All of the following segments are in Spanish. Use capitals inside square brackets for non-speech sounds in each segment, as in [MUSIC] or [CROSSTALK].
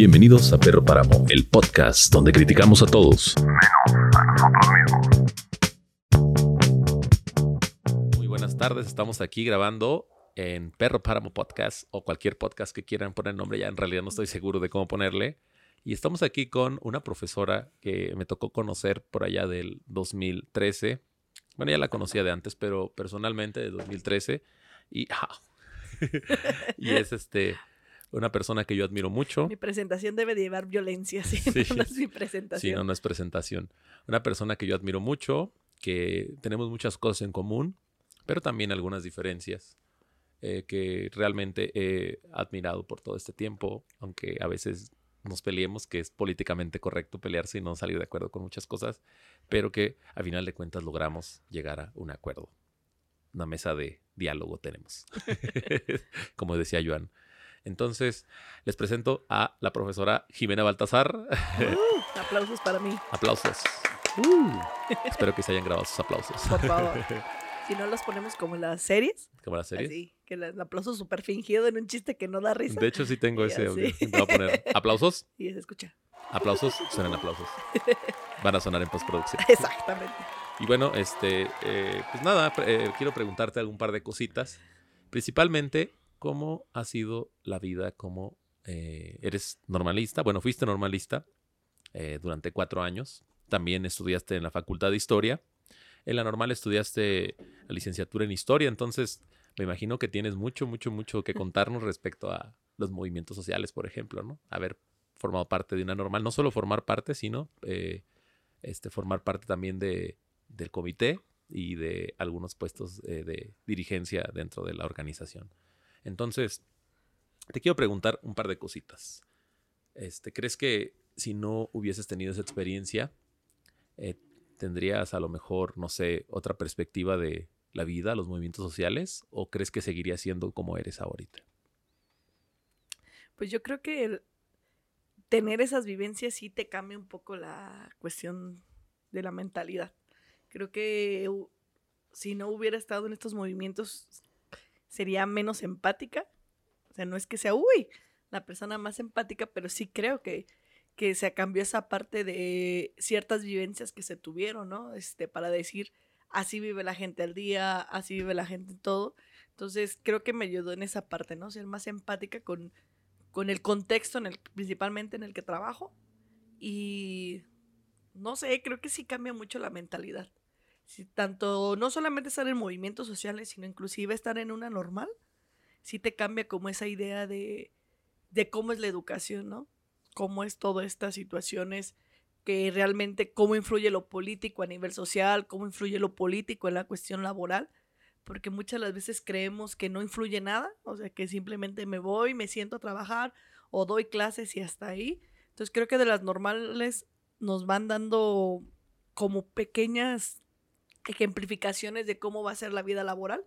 Bienvenidos a Perro Páramo, el podcast donde criticamos a todos. Muy buenas tardes, estamos aquí grabando en Perro Páramo Podcast o cualquier podcast que quieran poner nombre, ya en realidad no estoy seguro de cómo ponerle. Y estamos aquí con una profesora que me tocó conocer por allá del 2013. Bueno, ya la conocía de antes, pero personalmente de 2013. Y, [LAUGHS] y es este una persona que yo admiro mucho. Mi presentación debe llevar violencia, sí, [LAUGHS] no es mi presentación. Sí, no, no es presentación. Una persona que yo admiro mucho, que tenemos muchas cosas en común, pero también algunas diferencias eh, que realmente he admirado por todo este tiempo, aunque a veces nos peleemos, que es políticamente correcto pelearse y no salir de acuerdo con muchas cosas, pero que a final de cuentas logramos llegar a un acuerdo. Una mesa de diálogo tenemos, [LAUGHS] como decía Joan. Entonces, les presento a la profesora Jimena Baltasar. Uh, aplausos para mí. Aplausos. Uh, espero que se hayan grabado sus aplausos. Por favor. [LAUGHS] Si no los ponemos como en las series. Como las series. Así, que el aplauso súper fingido en un chiste que no da risa. De hecho, sí tengo ese audio. Voy a poner [LAUGHS] aplausos. Y se escucha. Aplausos, suenan aplausos. [LAUGHS] Van a sonar en postproducción. Exactamente. Y bueno, este, eh, pues nada, eh, quiero preguntarte algún par de cositas. Principalmente, ¿cómo ha sido la vida como eh, eres normalista? Bueno, fuiste normalista durante cuatro años. También estudiaste en la Facultad de Historia en la normal estudiaste la licenciatura en historia, entonces me imagino que tienes mucho, mucho, mucho que contarnos respecto a los movimientos sociales, por ejemplo, ¿no? Haber formado parte de una normal, no solo formar parte, sino eh, este, formar parte también de, del comité y de algunos puestos eh, de dirigencia dentro de la organización. Entonces, te quiero preguntar un par de cositas. Este, ¿Crees que si no hubieses tenido esa experiencia, eh, tendrías a lo mejor, no sé, otra perspectiva de la vida, los movimientos sociales, o crees que seguiría siendo como eres ahorita? Pues yo creo que tener esas vivencias sí te cambia un poco la cuestión de la mentalidad. Creo que si no hubiera estado en estos movimientos sería menos empática. O sea, no es que sea, uy, la persona más empática, pero sí creo que que se cambió esa parte de ciertas vivencias que se tuvieron, ¿no? Este, para decir, así vive la gente al día, así vive la gente en todo. Entonces, creo que me ayudó en esa parte, ¿no? Ser más empática con, con el contexto en el, principalmente en el que trabajo. Y no sé, creo que sí cambia mucho la mentalidad. Si tanto, no solamente estar en movimientos sociales, sino inclusive estar en una normal, sí te cambia como esa idea de, de cómo es la educación, ¿no? cómo es todas estas situaciones, que realmente cómo influye lo político a nivel social, cómo influye lo político en la cuestión laboral, porque muchas las veces creemos que no influye nada, o sea, que simplemente me voy, me siento a trabajar o doy clases y hasta ahí. Entonces creo que de las normales nos van dando como pequeñas ejemplificaciones de cómo va a ser la vida laboral.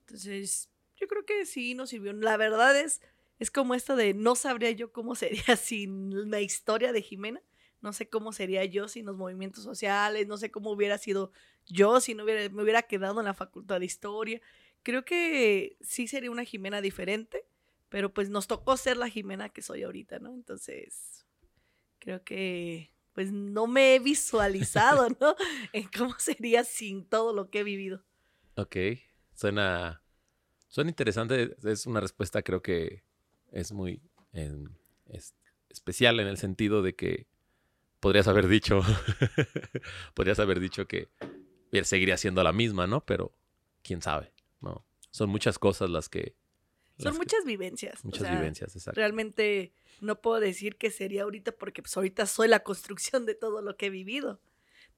Entonces, yo creo que sí nos sirvió. La verdad es, es como esto de no sabría yo cómo [LAUGHS] sería sin la historia de Jimena. No sé cómo sería yo sin los movimientos sociales, no sé cómo hubiera sido yo si no hubiera, me hubiera quedado en la facultad de historia. Creo que sí sería una Jimena diferente, pero pues nos tocó ser la Jimena que soy ahorita, ¿no? Entonces, creo que pues no me he visualizado, ¿no? [LAUGHS] en cómo sería sin todo lo que he vivido. Ok, suena, suena interesante, es una respuesta creo que es muy especial en el sentido de que podrías haber dicho, [LAUGHS] podrías haber dicho que seguiría siendo la misma, ¿no? Pero quién sabe, ¿no? Son muchas cosas las que... Son muchas vivencias. Muchas vivencias, exacto. Realmente no puedo decir que sería ahorita porque pues ahorita soy la construcción de todo lo que he vivido.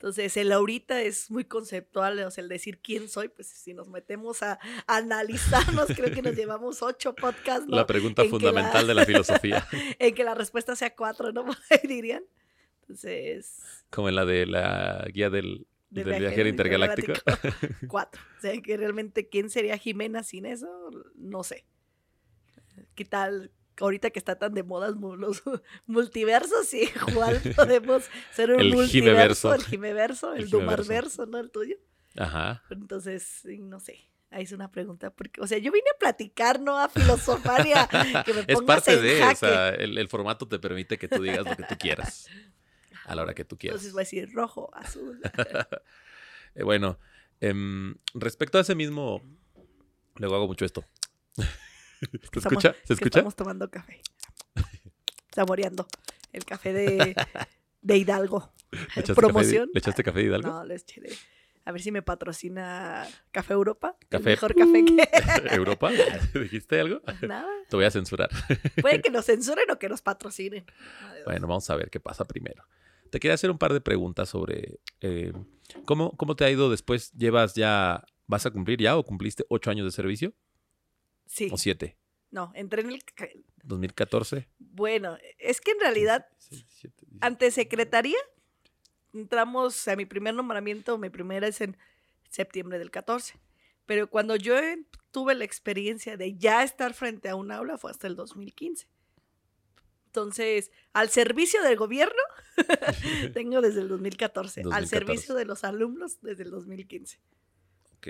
Entonces, el ahorita es muy conceptual, o sea, el decir quién soy, pues si nos metemos a, analizarnos, creo que nos [LAUGHS] llevamos ocho podcasts. La pregunta fundamental de la filosofía. [LAUGHS] en que la respuesta sea cuatro, ¿no? [LAUGHS] dirían. Entonces. Como en la de la guía del, viajero, intergaláctico. cuatro. O sea, que realmente quién sería Jimena sin eso, no sé. ¿Qué tal? ahorita que está tan de moda los [LAUGHS] multiversos, y igual [LAUGHS] podemos ser un el multiverso, el Jimeverso, el, el Dumarverso, ¿no? El tuyo. Ajá. Entonces, no sé. Ahí es una pregunta, porque, o sea, yo vine a platicar, no a filosofar y a [LAUGHS] que me Es pongas parte en de, o jaque. sea, el, el formato te permite que tú digas lo que tú quieras. A la hora que tú quieras. Entonces voy a decir rojo, azul. Eh, bueno, em, respecto a ese mismo, luego hago mucho esto. [LAUGHS] ¿Se Estamos- escucha? ¿Se que escucha? Estamos tomando café. [LAUGHS] Saboreando el café de, [LAUGHS] de Hidalgo. ¿Le echaste Promoción. Café, de- ¿Le echaste café de Hidalgo? No, les eché de- A ver si me patrocina Café Europa. El Café. mejor café que. ¿Europa? ¿Dijiste algo? Nada. Te voy a censurar. Puede que nos censuren o que nos patrocinen. Adiós. Bueno, vamos a ver qué pasa primero. Te quería hacer un par de preguntas sobre eh, ¿cómo, cómo te ha ido después. ¿Llevas ya, vas a cumplir ya o cumpliste ocho años de servicio? Sí. ¿O siete? No, entré en el. ca- ¿2014? Bueno, es que en realidad, 16, 17, 18. ante secretaría, entramos a mi primer nombramiento, mi primera es en septiembre del 14. Pero cuando yo tuve la experiencia de ya estar frente a un aula fue hasta el 2015. Entonces, al servicio del gobierno, [LAUGHS] tengo desde el 2014. Al 2014. servicio de los alumnos desde el 2015. Ok.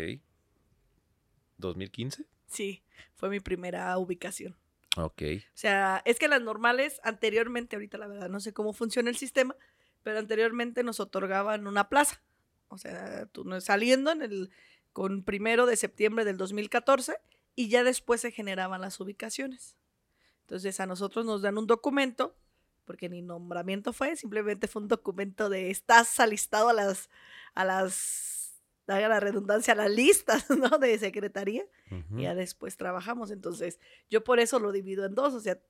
¿2015? Sí, fue mi primera ubicación. Ok. O sea, es que las normales anteriormente, ahorita la verdad no sé cómo funciona el sistema, pero anteriormente nos otorgaban una plaza. O sea, tú no saliendo en el con primero de septiembre del 2014 y ya después se generaban las ubicaciones. Entonces a nosotros nos dan un documento, porque ni nombramiento fue, simplemente fue un documento de estás alistado a las, a las, haga la redundancia, a las listas, [LAUGHS] ¿no? De secretaría y ya después trabajamos. Entonces, yo por eso lo divido en dos, o sea,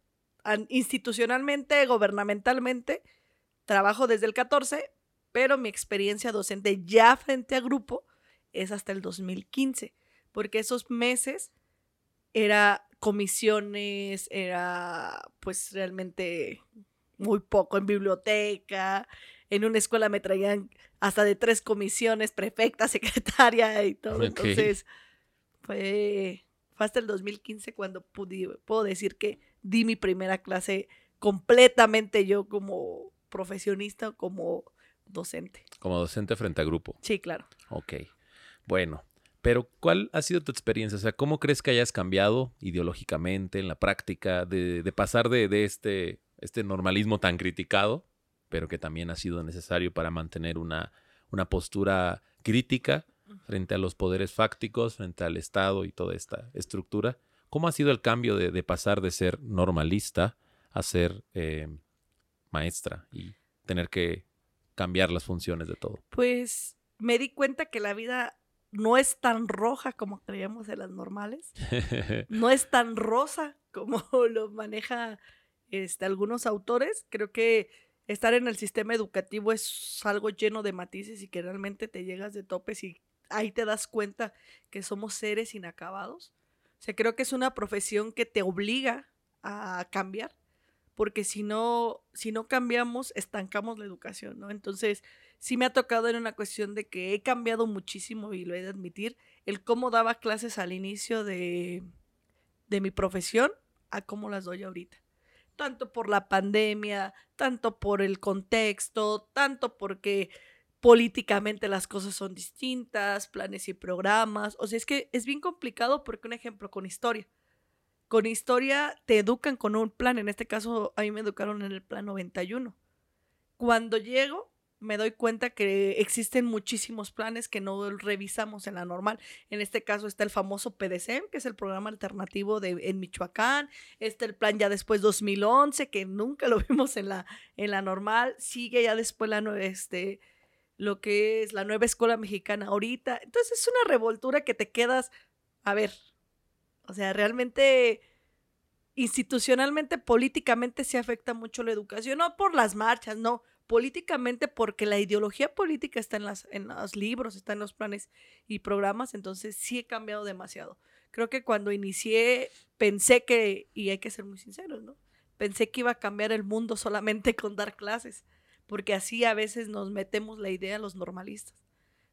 institucionalmente, gubernamentalmente, trabajo desde el 14, pero mi experiencia docente ya frente a grupo es hasta el 2015, porque esos meses era comisiones, era pues realmente muy poco en biblioteca, en una escuela me traían hasta de tres comisiones, prefecta, [LAUGHS] secretaria y todo. Entonces, fue, fue hasta el 2015 cuando pudi- puedo decir que di mi primera clase completamente yo como profesionista, como docente. Como docente frente a grupo. Sí, claro. Ok. Bueno, pero ¿cuál ha sido tu experiencia? O sea, ¿cómo crees que hayas cambiado ideológicamente en la práctica de, de pasar de, de este, este normalismo tan criticado, pero que también ha sido necesario para mantener una, una postura crítica frente a los poderes fácticos, frente al Estado y toda esta estructura? ¿Cómo ha sido el cambio de, de pasar de ser normalista a ser eh, maestra y tener que cambiar las funciones de todo? Pues me di cuenta que la vida no es tan roja como creíamos en las normales. [LAUGHS] no es tan rosa como [LAUGHS] lo maneja este, algunos autores. Creo que estar en el sistema educativo es algo lleno de matices y que realmente te llegas de topes y ahí te das cuenta que somos seres inacabados. O sea, creo que es una profesión que te obliga a cambiar, porque si no, si no cambiamos, estancamos la educación, ¿no? Entonces, sí me ha tocado en una cuestión de que he cambiado muchísimo y lo he de admitir, el cómo daba clases al inicio de, de mi profesión a cómo las doy ahorita. Tanto por la pandemia, tanto por el contexto, tanto porque políticamente las cosas son distintas, planes y programas. O sea, es que es bien complicado porque un ejemplo con historia. Con historia te educan con un plan, en este caso a mí me educaron en el plan 91. Cuando llego me doy cuenta que existen muchísimos planes que no revisamos en la normal. En este caso está el famoso PDCM, que es el programa alternativo de, en Michoacán. Está el plan ya después 2011, que nunca lo [LAUGHS] vimos en la, en la normal. Sigue ya después la este, lo que es la nueva escuela mexicana ahorita. Entonces es una revoltura que te quedas, a ver, o sea, realmente institucionalmente, políticamente se afecta mucho la educación, no por las marchas, no, políticamente porque la ideología política está en, las, en los libros, está en los planes y programas, entonces sí he cambiado demasiado. Creo que cuando inicié pensé que, y hay que ser muy sinceros, ¿no? Pensé que iba a cambiar el mundo solamente [LAUGHS] con dar clases, porque así a veces nos metemos la idea a los normalistas.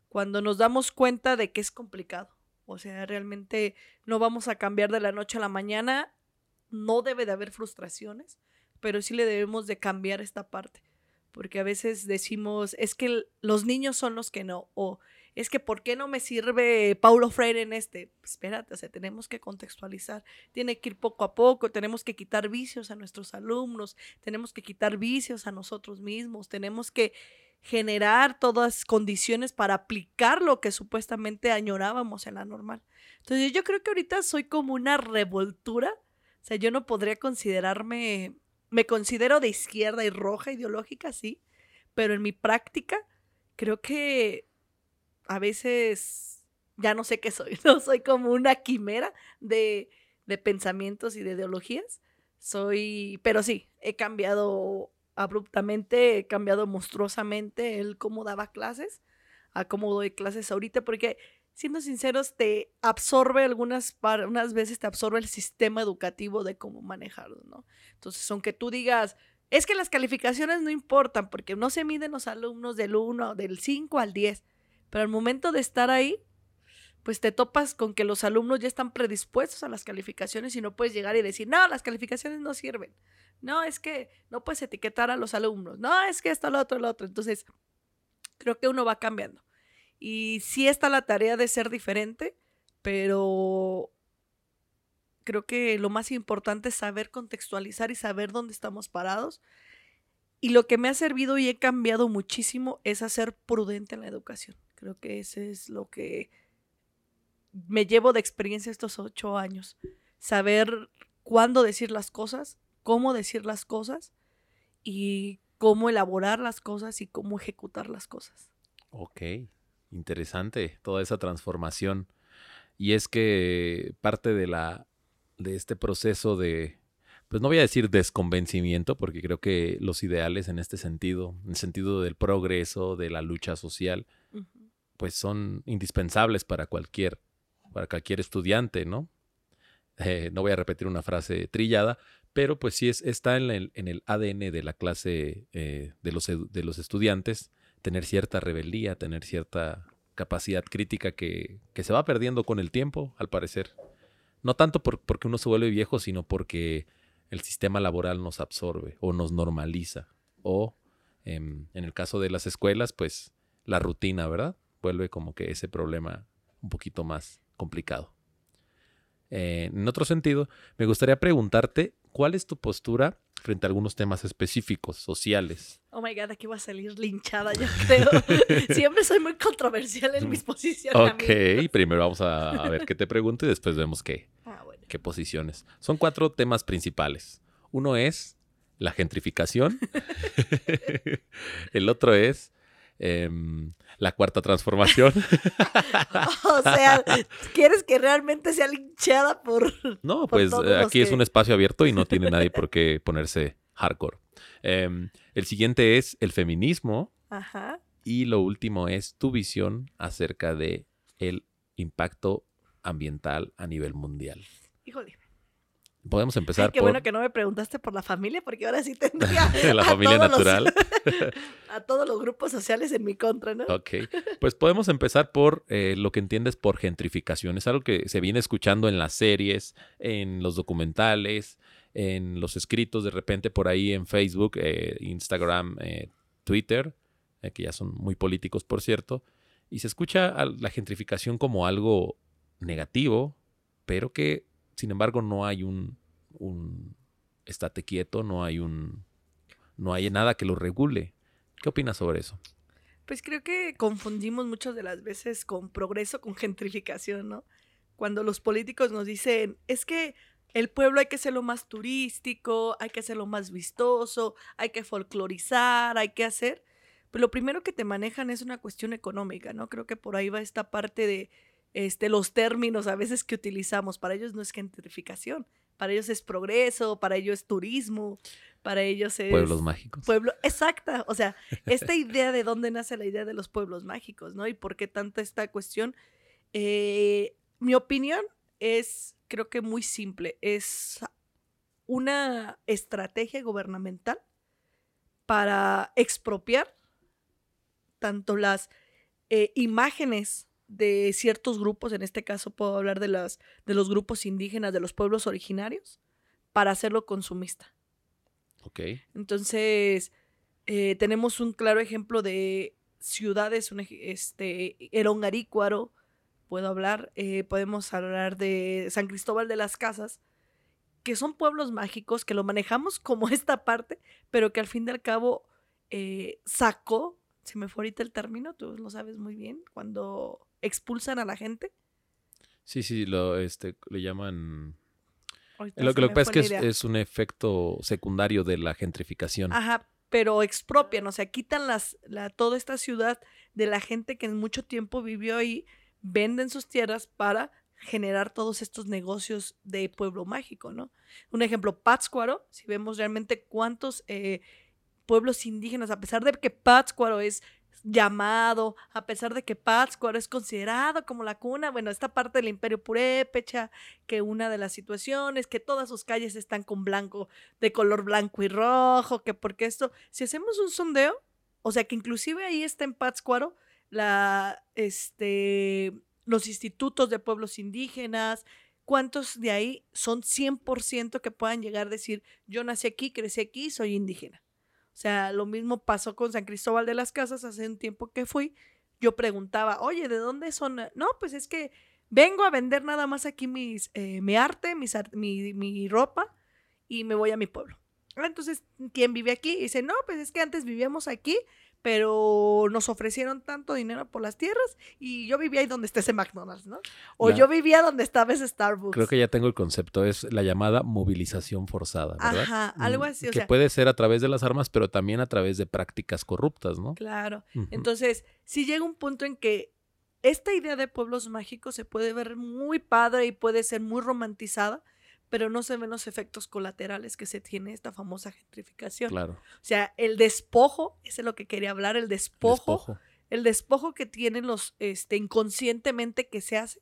Cuando nos damos cuenta de que es complicado, o sea, realmente no vamos a cambiar de la noche a la mañana, no debe de haber frustraciones, pero sí le debemos de cambiar esta parte porque a veces decimos, es que los niños son los que no, o es que ¿por qué no me sirve Paulo Freire en este? Pues, espérate, o sea, tenemos que contextualizar, tiene que ir poco a poco, tenemos que quitar vicios a nuestros alumnos, tenemos que quitar vicios a nosotros mismos, tenemos que generar todas condiciones para aplicar lo que supuestamente añorábamos en la normal. Entonces yo creo que ahorita soy como una revoltura, o sea, yo no podría considerarme, me considero de izquierda y roja ideológica, sí, pero en mi práctica creo que a veces ya no sé qué soy, [LAUGHS] no soy como una quimera de, de pensamientos y de ideologías. Soy, pero sí, he cambiado abruptamente, he cambiado monstruosamente el cómo daba clases a cómo doy clases ahorita, porque siendo sinceros, te absorbe algunas unas veces te absorbe el sistema educativo de cómo manejarlo, ¿no? Entonces, aunque tú digas, es que las calificaciones no importan porque no se miden los alumnos del 1, del 5 al 10, pero al momento de estar ahí, pues te topas con que los alumnos ya están predispuestos a las calificaciones y no puedes llegar y decir, no, las calificaciones no sirven. No, es que no puedes etiquetar a los alumnos. No, es que esto, lo otro, lo otro. Entonces, creo que uno va cambiando. Y sí está la tarea de ser diferente, pero creo que lo más importante es saber contextualizar y saber dónde estamos parados. Y lo que me ha servido y he cambiado muchísimo es hacer prudente en la educación. Creo que ese es lo que me llevo de experiencia estos ocho años. Saber cuándo decir las cosas, cómo decir las cosas y cómo elaborar las cosas y cómo ejecutar las cosas. Ok, interesante toda esa transformación. Y es que parte de la de este proceso de pues no voy a decir desconvencimiento, porque creo que los ideales en este sentido, en el sentido del progreso, de la lucha social, pues son indispensables para cualquier, para cualquier estudiante, ¿no? Eh, no voy a repetir una frase trillada, pero pues sí es, está en el, en el ADN de la clase eh, de, los, de los estudiantes tener cierta rebeldía, tener cierta capacidad crítica que, que se va perdiendo con el tiempo, al parecer. No tanto por, porque uno se vuelve viejo, sino porque el sistema laboral nos absorbe o nos normaliza. O em, en el caso de las escuelas, pues la rutina, ¿verdad? Vuelve como que ese problema un poquito más complicado. Eh, en otro sentido, me gustaría preguntarte cuál es tu postura frente a algunos temas específicos, sociales. Oh my god, aquí va a salir linchada, yo creo. [LAUGHS] Siempre soy muy controversial en mis posiciones. Ok, primero vamos a, ver qué te pregunto y después vemos qué, ah, qué posiciones. Son cuatro temas principales. Uno es la gentrificación. [LAUGHS] El otro es em, la cuarta transformación. [LAUGHS] o sea, ¿quieres que realmente sea linchada por... No, pues aquí es un espacio abierto y no tiene nadie por qué ponerse hardcore. Em, el siguiente es el feminismo. Ajá. Y lo último es tu visión acerca de el impacto ambiental a nivel mundial. Híjole. Podemos empezar qué bueno que no me preguntaste por la familia, porque ahora sí tendría. [LAUGHS] la familia natural. [LAUGHS] a todos los grupos sociales en mi contra, ¿no? Ok. Pues podemos empezar por eh, lo que entiendes por gentrificación. Es algo que se viene escuchando en las series, en los documentales, en los escritos, de repente por ahí en Facebook, eh, Instagram, eh, Twitter, que ya son muy políticos, por cierto. Y se escucha la gentrificación como algo negativo, pero que sin embargo, no hay un, un estate quieto, no hay un no hay nada que lo regule. ¿Qué opinas sobre eso? Pues creo que confundimos muchas de las veces con progreso con gentrificación, ¿no? Cuando los políticos nos dicen, es que el pueblo hay que hacerlo más turístico, hay que hacerlo más vistoso, hay que folclorizar, hay que hacer. Pues lo primero que te manejan es una cuestión económica, ¿no? Creo que por ahí va esta parte de este, los términos a veces que utilizamos. Para ellos no es gentrificación, para ellos es progreso, para ellos es turismo, para ellos es... Pueblos mágicos. Pueblo, exacta, o sea, [LAUGHS] esta idea de dónde nace la idea de los pueblos mágicos, ¿no? Y por qué tanta esta cuestión. Eh, mi opinión es, creo que muy simple, es una estrategia gubernamental para expropiar tanto las eh, imágenes de ciertos grupos, en este caso puedo hablar de, las, de los grupos indígenas, de los pueblos originarios, para hacerlo consumista. Ok. Entonces, eh, tenemos un claro ejemplo de ciudades, un este, Erongarícuaro, puedo hablar, eh, podemos hablar de San Cristóbal de las Casas, que son pueblos mágicos, que lo manejamos como [LAUGHS] esta parte, pero que al fin y al cabo eh, sacó, se me fue ahorita el término, tú lo sabes muy bien, cuando expulsan a la gente. Sí, sí, lo, este, le llaman... Ahorita Lo, lo que pasa es que es un efecto secundario de la gentrificación. Ajá, pero expropian, o sea, quitan las, la, toda esta ciudad de la gente que en mucho tiempo vivió ahí, venden sus tierras para generar todos estos negocios de pueblo mágico, ¿no? Un ejemplo, Pátzcuaro, si vemos realmente cuántos eh, pueblos indígenas, a pesar de que Pátzcuaro es llamado, a pesar de que Pátzcuaro es considerado como la cuna, bueno, esta parte del imperio purépecha, que una de las situaciones, que todas sus calles están con blanco, de color blanco y rojo, que porque esto, si hacemos un sondeo, o sea que inclusive ahí está en Pátzcuaro la, este, los institutos de pueblos indígenas, cuántos de ahí son 100% que puedan llegar a decir, yo nací aquí, crecí aquí, soy indígena. Sea, lo mismo pasó con San Cristóbal de las Casas hace un tiempo que fui. Yo preguntaba, oye, ¿de dónde son? No, pues es que vengo a vender nada más aquí mis, eh, mi arte, mi, mi ropa y me voy a mi pueblo. Ah, Entonces, ¿quién vive aquí? Dice, no, pues es que antes vivíamos aquí, pero nos ofrecieron tanto dinero por las tierras y yo vivía ahí donde está ese McDonald's, ¿no? O La- yo vivía donde estaba ese Starbucks. Creo que ya tengo el concepto, es la llamada movilización forzada, ¿verdad? Ajá, algo así, o que sea- puede ser a través de las armas, pero también a través de prácticas corruptas, ¿no? Claro. Entonces, sí llega un punto en que esta idea de pueblos mágicos se puede ver muy padre y puede ser muy romantizada, pero no se ven los efectos colaterales que se tiene esta famosa gentrificación. Claro. O sea, el despojo, ese es lo que quería hablar, el despojo, Despojo. el despojo que tienen los, este, inconscientemente que se hace,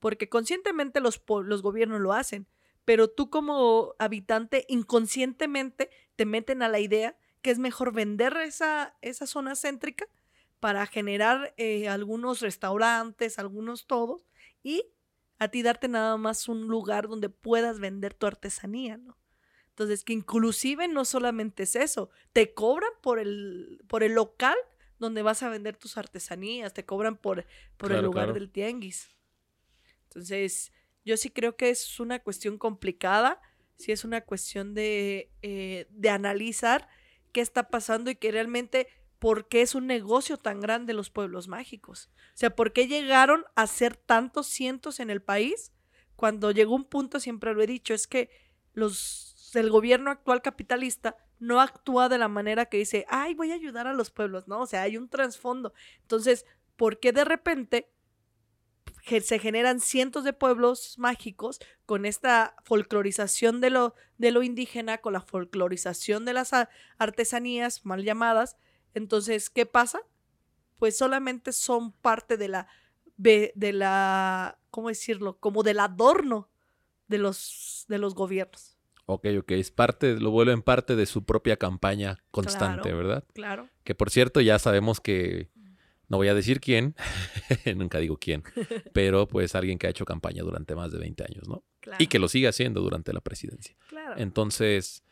porque conscientemente los, los gobiernos lo hacen, pero tú como habitante inconscientemente te meten a la idea que es mejor vender esa, esa zona céntrica para generar eh, algunos restaurantes, algunos todos, y a ti darte nada más un lugar donde puedas vender tu artesanía, ¿no? Entonces, que inclusive no solamente es eso, te cobran por el, por el local donde vas a vender tus artesanías, te cobran por, por el lugar claro. del tianguis. Entonces, yo sí creo que es una cuestión complicada, sí es una cuestión de, eh, de analizar qué está pasando y que realmente por qué es un negocio tan grande los pueblos mágicos. O sea, por qué llegaron a ser tantos cientos en el país cuando llegó un punto, siempre lo he dicho, es que los, el gobierno actual capitalista no actúa de la manera que dice, ay, voy a ayudar a los pueblos, ¿no? O sea, hay un trasfondo. Entonces, ¿por qué de repente se generan cientos de pueblos mágicos con esta folclorización de lo, de lo indígena, con la folclorización de las artesanías mal llamadas? Entonces, ¿qué pasa? Pues solamente son parte de la, de, de la, ¿cómo decirlo? Como del adorno de los, de los gobiernos. Ok, ok, es parte, lo vuelven parte de su propia campaña constante, Claro. ¿verdad? Claro. Que por cierto, ya sabemos que, no voy a decir quién, [LAUGHS] nunca digo quién, [LAUGHS] pero pues alguien que ha hecho campaña durante más de 20 años, ¿no? claro Y que lo sigue haciendo durante la presidencia. claro. Entonces,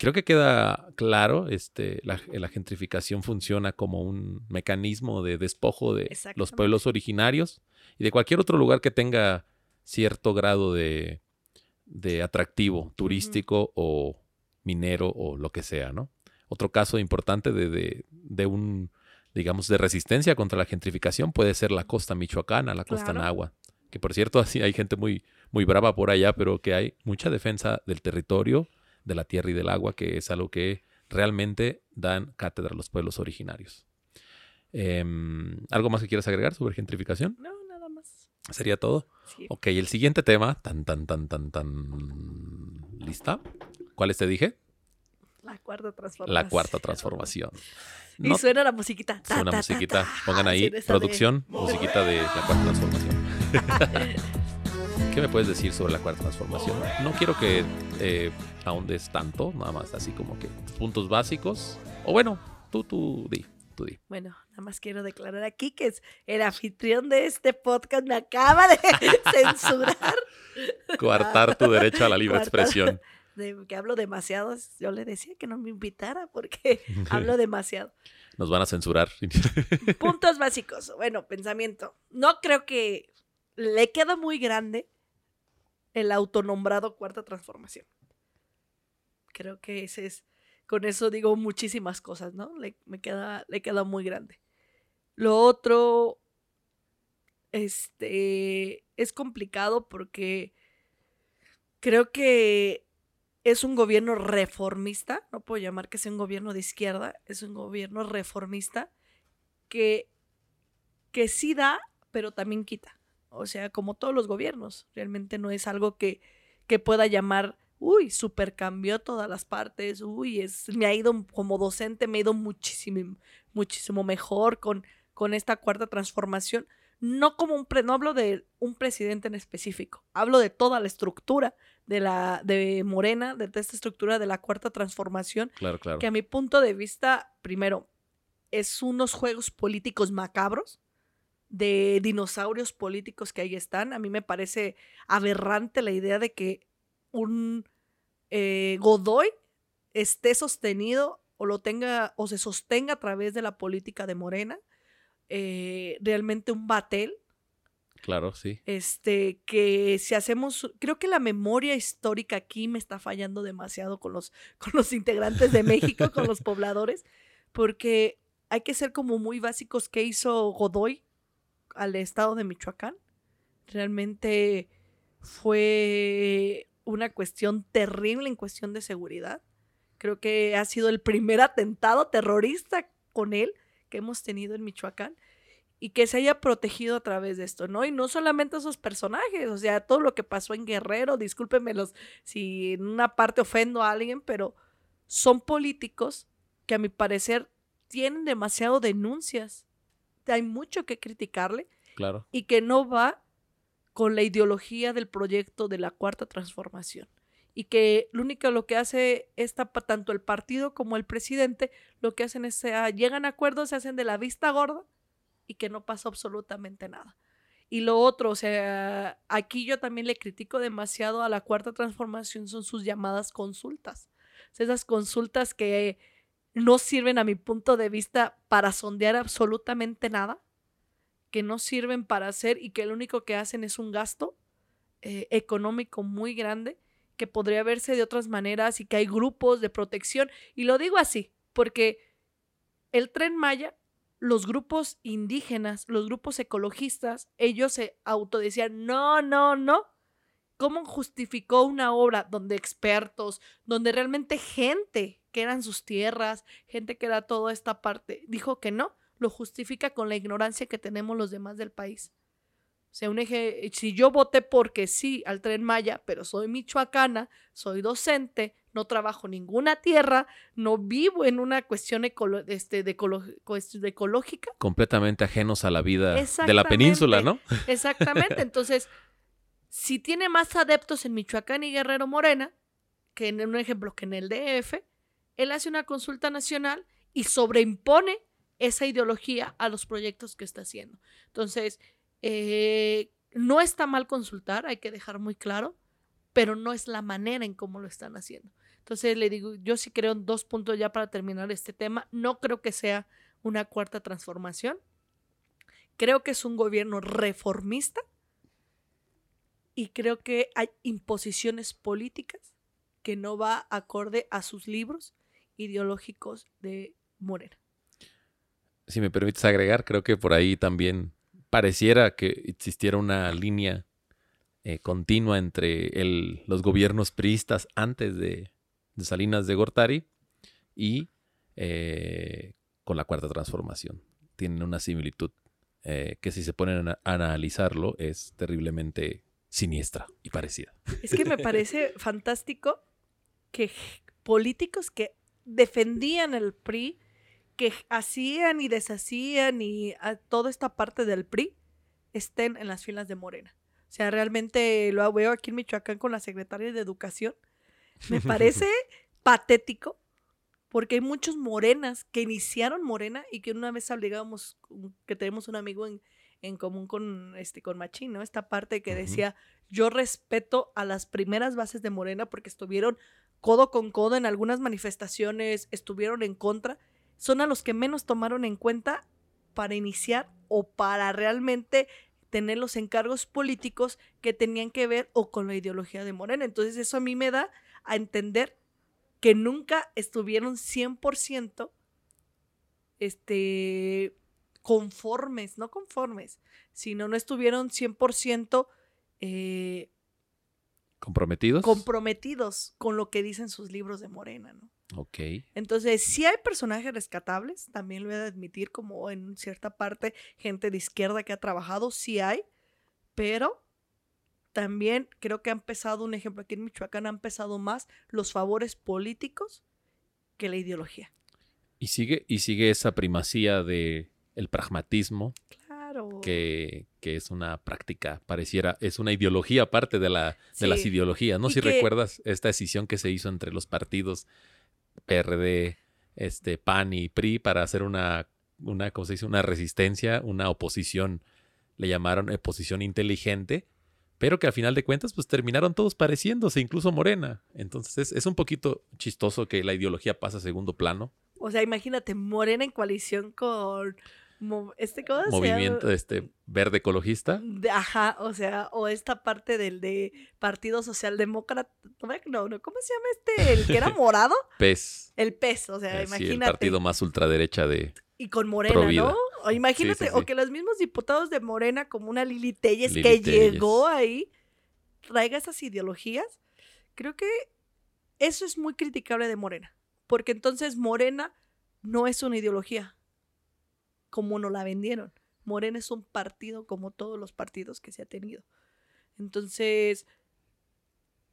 creo que queda claro, este, la, la gentrificación funciona como un mecanismo de despojo de los pueblos originarios y de cualquier otro lugar que tenga cierto grado de, de atractivo turístico o minero o lo que sea, ¿no? Otro caso importante de, de, de un, digamos, de resistencia contra la gentrificación puede ser la costa michoacana, la costa Claro. nahua. Que por cierto, [LAUGHS] así hay gente muy, muy brava por allá, pero que hay mucha defensa del territorio, de la tierra y del agua, que es algo que realmente dan cátedra a los pueblos originarios. Em, ¿Algo más que quieras agregar sobre gentrificación? No, nada más. ¿Sería todo? Sí. Ok, el siguiente tema, tan, tan, tan, tan, tan... ¿Lista? ¿Cuáles te dije? La cuarta transformación. La cuarta transformación. Y suena la musiquita. Ta, suena ta, ta, musiquita. ta. Pongan ahí, esa de- producción, musiquita de la cuarta transformación. [LAUGHS] ¿Qué me puedes decir sobre la cuarta transformación? No quiero que eh, ahondes tanto, nada más así como que puntos básicos. O bueno, tú, tú di, tú di. Bueno, nada más quiero declarar aquí que es el anfitrión de este podcast me acaba de [LAUGHS] censurar. Coartar tu derecho a la libre Coartar. expresión. de que hablo demasiado, yo le decía que no me invitara porque [LAUGHS] hablo demasiado. Nos van a censurar. Puntos básicos. Bueno, pensamiento. No creo que le queda muy grande el autonombrado cuarta transformación. Creo que ese es, con eso digo muchísimas cosas, ¿no? Le, me queda, le queda muy grande. Lo otro, este, es complicado porque creo que es un gobierno reformista, no puedo llamar que sea un gobierno de izquierda, es un gobierno reformista que, que sí da, pero también quita. O sea, como todos los gobiernos, realmente no es algo que, que pueda llamar, uy, super cambió todas las partes, uy, es, me ha ido como docente, me ha ido muchísimo, muchísimo mejor con, con esta cuarta transformación. No como un, pre, no hablo de un presidente en específico, hablo de toda la estructura de la de Morena, de esta estructura de la cuarta transformación, Claro, claro. que a mi punto de vista, primero, es unos juegos políticos macabros de dinosaurios políticos que ahí están. A mí me parece aberrante la idea de que un eh, Godoy esté sostenido o lo tenga o se sostenga a través de la política de Morena. Eh, realmente un batel Claro, sí. este, que si hacemos, creo que la memoria histórica aquí me está fallando demasiado con los, [LAUGHS] con los integrantes de México, con los [LAUGHS] pobladores, porque hay que ser como muy básicos qué hizo Godoy al estado de Michoacán. Realmente fue una cuestión terrible en cuestión de seguridad. Creo que ha sido el primer atentado terrorista con él que hemos tenido en Michoacán y que se haya protegido a través de esto, ¿no? Y no solamente esos personajes, o sea, todo lo que pasó en Guerrero, discúlpenme los, si en una parte ofendo a alguien, pero son políticos que a mi parecer tienen demasiado denuncias. Hay mucho que criticarle Claro. y que no va con la ideología del proyecto de la cuarta transformación. Y que lo único lo que hace esta, tanto el partido como el presidente, lo que hacen es, llegan a acuerdos, se hacen de la vista gorda y que no pasa absolutamente nada. Y lo otro, o sea, aquí yo también le critico demasiado a la cuarta transformación, son sus llamadas consultas. O sea, esas consultas que no sirven a mi punto de vista para sondear absolutamente nada, que no sirven para hacer y que lo único que hacen es un gasto eh, económico muy grande que podría verse de otras maneras y que hay grupos de protección. Y lo digo así, porque el tren Maya, los grupos indígenas, los grupos ecologistas, ellos se autodecían, no, no, no. ¿Cómo justificó una obra donde expertos, donde realmente gente que eran sus tierras, gente que era toda esta parte, dijo que no? Lo justifica con la ignorancia que tenemos los demás del país. O sea, un eje, si yo voté porque sí al tren Maya, pero soy michoacana, soy docente, no trabajo ninguna tierra, no vivo en una cuestión ecolo- este, de, ecolo- cuest- de ecológica. Completamente ajenos a la vida de la península, ¿no? [LAUGHS] Exactamente. Entonces, si tiene más adeptos en Michoacán y Guerrero Morena, que en un ejemplo que en el DF, él hace una consulta nacional y sobreimpone esa ideología a los proyectos que está haciendo. Entonces, eh, no está mal consultar, hay que dejar muy claro, pero no es la manera en cómo lo están haciendo. Entonces, le digo, yo sí creo en dos puntos ya para terminar este tema. No creo que sea una cuarta transformación. Creo que es un gobierno reformista y creo que hay imposiciones políticas que no va acorde a sus libros ideológicos de Morena. Si me permites agregar, creo que por ahí también pareciera que existiera una línea eh, continua entre el- los gobiernos priistas antes de, de Salinas de Gortari y eh, con la cuarta transformación. Tienen una similitud eh, que si se ponen a, analizarlo es terriblemente siniestra y parecida. Es que me [LAUGHS] parece fantástico que políticos que defendían el PRI, que hacían y deshacían y a toda esta parte del PRI estén en las filas de Morena. O sea, realmente lo veo aquí en Michoacán con la secretaria de Educación. Me [LAUGHS] parece patético porque hay muchos morenas que iniciaron Morena y que una vez hablábamos, que tenemos un amigo en, en común con, este, con Machín, ¿no? Esta parte que decía, yo respeto a las primeras bases de Morena porque estuvieron codo con codo en algunas manifestaciones, estuvieron en contra, son a los que menos tomaron en cuenta para iniciar o para realmente tener los encargos políticos que tenían que ver o con la ideología de Morena. Entonces eso a mí me da a entender que nunca estuvieron 100% este, conformes, no conformes, sino no estuvieron 100% eh, ¿Comprometidos? comprometidos con lo que dicen sus libros de Morena, ¿no? ok. Entonces, sí hay personajes rescatables, también lo voy a admitir, como en cierta parte, gente de izquierda que ha trabajado, sí hay, pero también creo que han pesado, un ejemplo, aquí en Michoacán han pesado más los favores políticos que la ideología. Y sigue, y sigue esa primacía de el pragmatismo, Claro. que, que es una práctica, pareciera, es una ideología aparte de, la, de las ideologías. No Y si que- recuerdas esta decisión que se hizo entre los partidos PRD, este, PAN y PRI para hacer una, una, ¿cómo se dice? Una resistencia, una oposición, le llamaron oposición inteligente, pero que al final de cuentas pues terminaron todos pareciéndose, incluso Morena. Entonces es, es un poquito chistoso que la ideología pasa a segundo plano. O sea, imagínate, Morena en coalición con este. Movimiento este, verde ecologista. De- ajá, o sea, o esta parte del de Partido Socialdemócrata, no, no, ¿cómo se llama este? El que era [LAUGHS] morado, PES. el PES, o sea, eh, sí, el imagínate. partido más ultraderecha de y con Morena, Provida. ¿no? O imagínate, sí, o que los mismos diputados de Morena, como una Lili Telles, Lili que Telles. llegó ahí, traiga esas ideologías, creo que eso es muy criticable de Morena, porque entonces Morena no es una ideología, como nos la vendieron. Morena es un partido como todos los partidos que se ha tenido. Entonces,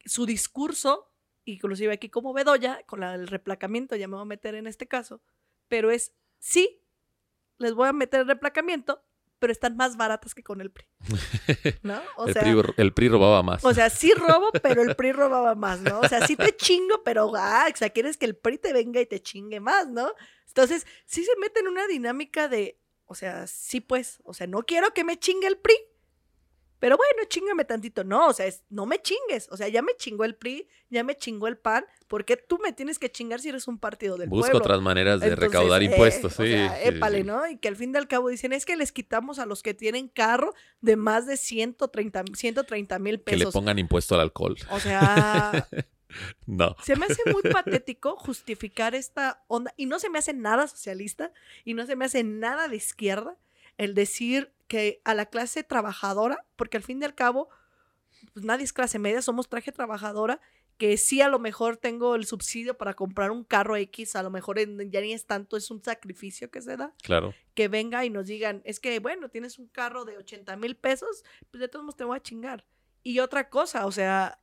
su discurso, inclusive aquí como Bedoya, con el replacamiento, ya me voy a meter en este caso, pero es, sí, les voy a meter el replacamiento, pero están más baratas que con el PRI. [LAUGHS] ¿No? O el, sea, PRI, el PRI robaba más. o sea, sí robo, [LAUGHS] pero el PRI robaba más, ¿no? O sea, sí te chingo, pero, ah, o sea, quieres que el PRI te venga y te chingue más, ¿no? Entonces, sí se mete en una dinámica de, o sea, sí pues, o sea, no quiero que me chingue el PRI, pero bueno, chingame tantito. No, o sea, es, no me chingues. O sea, ya me chingó el PRI, ya me chingó el PAN, ¿por qué tú me tienes que chingar si eres un partido del Busca pueblo? otras maneras de Entonces, recaudar eh, impuestos. o sí, sea, sí, épale, sí. ¿no? Y que al fin y al cabo dicen, es que les quitamos a los que tienen carro de más de 130 130 mil Que le pesos. pongan impuesto al alcohol. O sea, [LAUGHS] No. se me hace muy patético justificar esta onda, y no se me hace nada socialista, y no se me hace nada de izquierda, el decir que a la clase trabajadora, porque al fin y al cabo, pues nadie es clase media, somos traje trabajadora, que sí a lo mejor tengo el subsidio para comprar un carro X, a lo mejor en- ya ni es tanto, es un sacrificio que se da, Claro. que venga y nos digan, es que bueno, tienes un carro de 80 mil pesos, pues de todos modos te voy a chingar. Y otra cosa, o sea,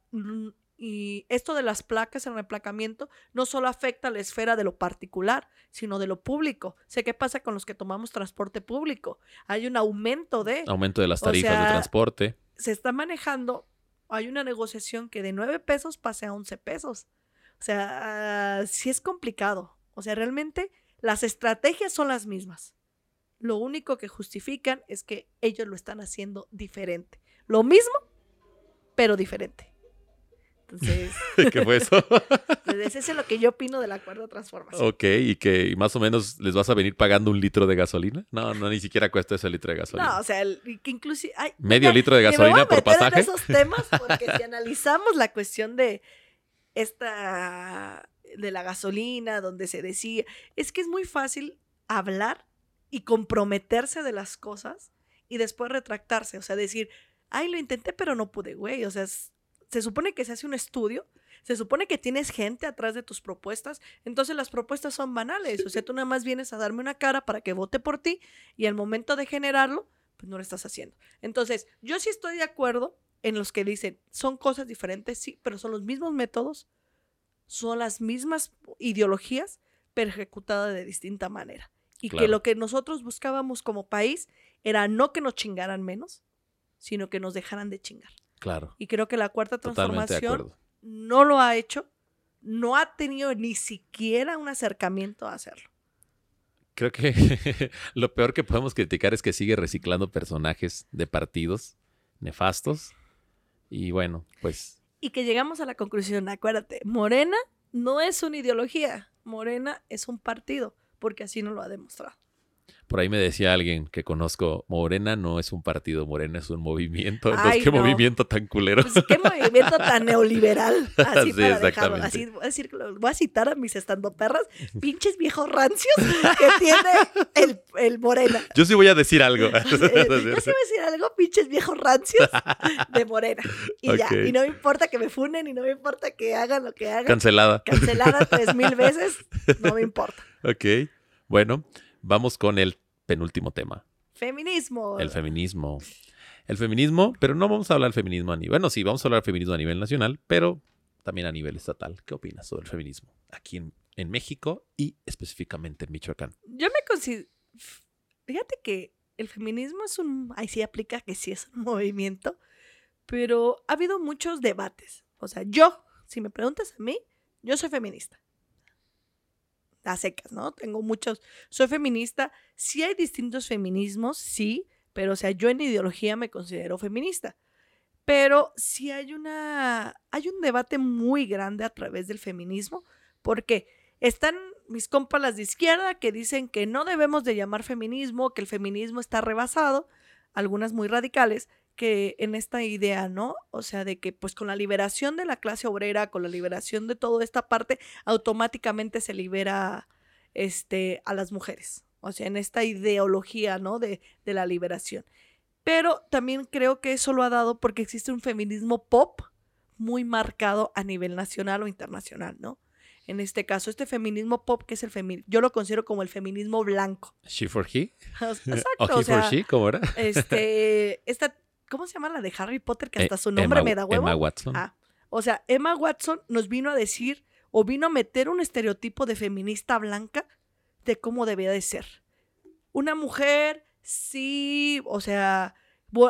y esto de las placas, el replacamiento, no solo afecta a la esfera de lo particular, sino de lo público. Sé qué pasa con los que tomamos transporte público. Hay un aumento de, Aumento de las O tarifas de sea, transporte. se está manejando, hay una negociación que de 9 pesos pase a 11 pesos. O sea, sí es complicado. O sea, realmente las estrategias son las mismas. Lo único que justifican es que ellos lo están haciendo diferente. Lo mismo, pero diferente. Entonces, [LAUGHS] ¿Qué fue eso? [LAUGHS] pues, eso es lo que yo opino de la cuarta transformación. ok, y que más o menos les vas a venir pagando un litro de gasolina. No, no, ni siquiera cuesta ese litro de gasolina. No, o sea, el- y que inclusive... ay, Medio ya, litro de ni me voy a gasolina por meter en pasaje. esos temas [LAUGHS] porque si analizamos la cuestión de esta de la gasolina, donde se decía, es que es muy fácil hablar y comprometerse de las cosas y después retractarse, o sea, decir, ay, lo intenté pero no pude, güey, o sea, es- se supone que se hace un estudio, se supone que tienes gente atrás de tus propuestas, entonces las propuestas son banales, o sea, tú nada más vienes a darme una cara para que vote por ti y al momento de generarlo, pues no lo estás haciendo. Entonces, yo sí estoy de acuerdo en los que dicen, son cosas diferentes, sí, pero son los mismos métodos, son las mismas ideologías, pero ejecutadas de distinta manera. Y que lo que nosotros buscábamos como país era no que nos chingaran menos, sino que nos dejaran de chingar. Claro, Y creo que la cuarta transformación no lo ha hecho, no ha tenido ni siquiera un acercamiento a hacerlo. Creo que [LAUGHS] lo peor que podemos criticar es que sigue reciclando personajes de partidos nefastos. Y bueno, pues Y que llegamos a la conclusión, acuérdate, Morena no es una ideología, Morena es un partido, porque así nos lo ha demostrado. Por ahí me decía alguien que conozco, Morena no es un partido, Morena es un movimiento. [LAUGHS] Entonces, Ay, ¿qué no. movimiento tan culero? Pues qué movimiento tan neoliberal. [LAUGHS] Así Sí, para dejarlo. exactamente. Así voy a, decir, voy a citar a mis estandoperras, pinches viejos rancios que tiene el, el Morena. Yo sí voy a decir algo. [LAUGHS] Yo sí voy a decir algo, pinches viejos rancios de Morena. Y ya, y no me importa que me funen y no me importa que hagan lo que hagan. Cancelada. Cancelada tres mil veces, no me importa. Ok. Bueno, vamos con el penúltimo tema. Feminismo. El feminismo. El feminismo, pero no vamos a hablar del feminismo a nivel. Bueno, sí, vamos a hablar del feminismo a nivel nacional, pero también a nivel estatal. ¿Qué opinas sobre el feminismo? Aquí en, en México y específicamente en Michoacán. Yo me considero. Fíjate que el feminismo es un. Ahí sí aplica que sí es un [LAUGHS] movimiento, pero ha habido muchos debates. O sea, yo, si me preguntas a mí, yo soy feminista. A secas, ¿no? Tengo muchos. Soy feminista. Sí hay distintos feminismos, sí, pero o sea, yo en ideología me considero feminista. Pero sí hay una. Hay un debate muy grande a través del feminismo. porque Están mis compas de izquierda que dicen que no debemos de llamar feminismo, que el feminismo está rebasado, algunas muy radicales, que en esta idea, ¿no? O sea, de que pues con la liberación de la clase obrera, con la liberación de toda esta parte, automáticamente se libera este, a las mujeres. O sea, en esta ideología, ¿no? De, de la liberación. Pero también creo que eso lo ha dado porque existe un feminismo pop muy marcado a nivel nacional o internacional, ¿no? En este caso, este feminismo pop, que es el feminismo, yo lo considero como el feminismo blanco. ¿She for he? [LAUGHS] [LAUGHS] Exacto, ¿O he o sea, for she? ¿Cómo era? este, esta, ¿cómo se llama la de Harry Potter? Que hasta Eh, su nombre Emma- me da huevo. Emma Watson. Ah, o sea, Emma Watson nos vino a decir o vino a meter un estereotipo de feminista blanca de cómo debía de ser. Una mujer, sí, o sea,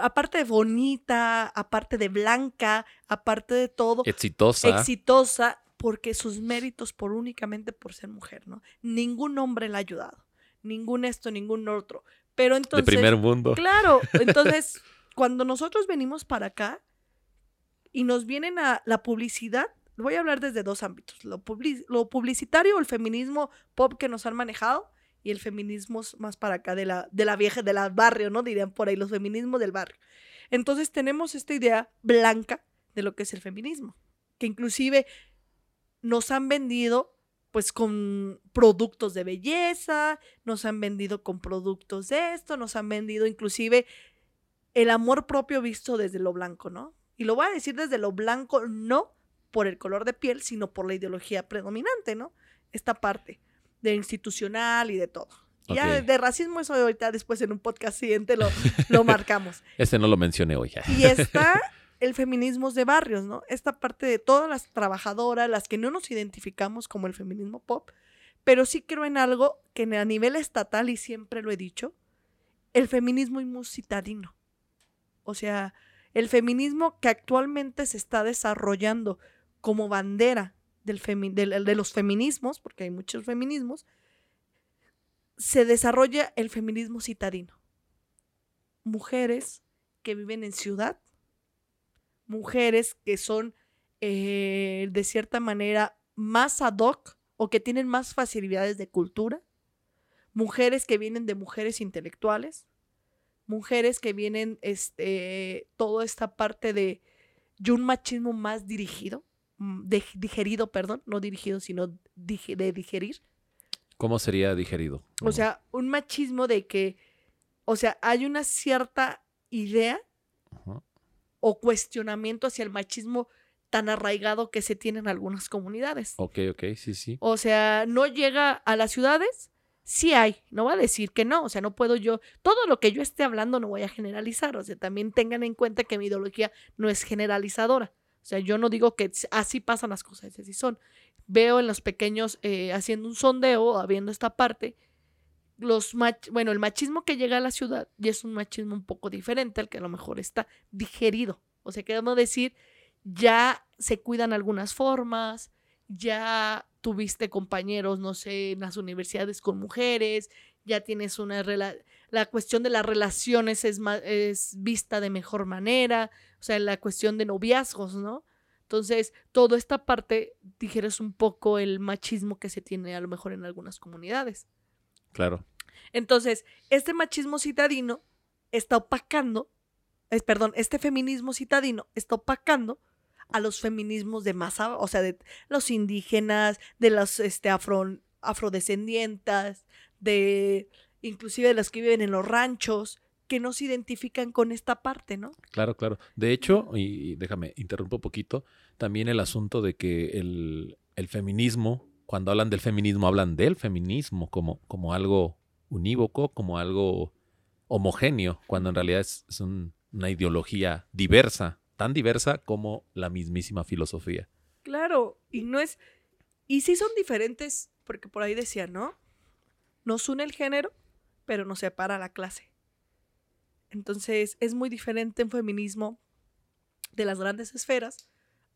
aparte de bonita, aparte de blanca, aparte de todo, Exitosa. exitosa, porque sus méritos por únicamente por ser mujer, ¿no? Ningún hombre la ha ayudado, ningún esto, ningún otro. Pero de entonces... primer mundo. Claro, entonces, cuando nosotros venimos para acá y nos vienen a la publicidad, voy a hablar desde dos ámbitos, lo, publi- lo publicitario, el feminismo pop que nos han manejado y el feminismo más para acá de la, de la vieja, de la barrio, ¿no? Dirían por ahí, los feminismos del barrio. Entonces tenemos esta idea blanca de lo que es el feminismo, que inclusive nos han vendido pues con productos de belleza, nos han vendido con productos de esto, nos han vendido inclusive el amor propio visto desde lo blanco, ¿no? Y lo voy a decir desde lo blanco, no por el color de piel, sino por la ideología predominante, ¿no? Esta parte de institucional y de todo. Ya de, racismo, eso ahorita después en un podcast siguiente lo, lo [LAUGHS] marcamos. Ese no lo mencioné hoy. Y está el feminismo de barrios, ¿no? Esta parte de todas las trabajadoras, las que no nos identificamos como el feminismo pop, pero sí creo en algo que a nivel estatal, y siempre lo he dicho, el feminismo muy citadino. O sea, el feminismo que actualmente se está desarrollando como bandera de los feminismos, porque hay muchos feminismos, se desarrolla el feminismo citadino. Mujeres que viven en ciudad, mujeres que son eh, de cierta manera más ad hoc o que tienen más facilidades de cultura, mujeres que vienen de mujeres intelectuales, mujeres que vienen este toda esta parte de, de un machismo más dirigido, mm, de- digerido, perdón, no dirigido, sino dig- de digerir. ¿Cómo sería digerido? O sea, un machismo de que, o sea, hay una cierta idea Ajá. o cuestionamiento hacia el machismo tan arraigado que se tiene en algunas comunidades. Ok, ok, sí, sí. O sea, no llega a las ciudades, sí hay, no va a decir que no, o sea, no puedo yo, todo lo que yo esté hablando no voy a generalizar, o sea, también tengan en cuenta que mi ideología no es generalizadora, o sea, yo no digo que así pasan las cosas, así son. Veo en los pequeños, eh, haciendo un sondeo, habiendo esta parte, los bueno, el machismo que llega a la ciudad y es un machismo un poco diferente al que a lo mejor está digerido. O sea, queremos decir, ya se cuidan algunas formas, ya tuviste compañeros, no sé, en las universidades con mujeres, ya tienes una la cuestión de las relaciones es, es vista de mejor manera, o sea, la cuestión de noviazgos, ¿no? Entonces, toda esta parte, dijeras un poco el machismo que se tiene a lo mejor en algunas comunidades. Claro. Entonces, este machismo citadino está opacando, es, perdón, este feminismo citadino está opacando a los feminismos de masa, o sea, de los indígenas, de los este, afro, afrodescendientes, de inclusive de las que viven en los ranchos, que no se identifican con esta parte, ¿no? Claro, claro. De hecho, y déjame interrumpo un poquito, también el asunto de que el, feminismo, cuando hablan del feminismo, hablan del feminismo como, como algo unívoco, como algo homogéneo, cuando en realidad es, una ideología diversa, tan diversa como la mismísima filosofía. Claro, y no es... Y sí son diferentes, porque por ahí decía, ¿no? Nos une el género, pero nos separa la clase. Entonces es muy diferente un feminismo de las grandes esferas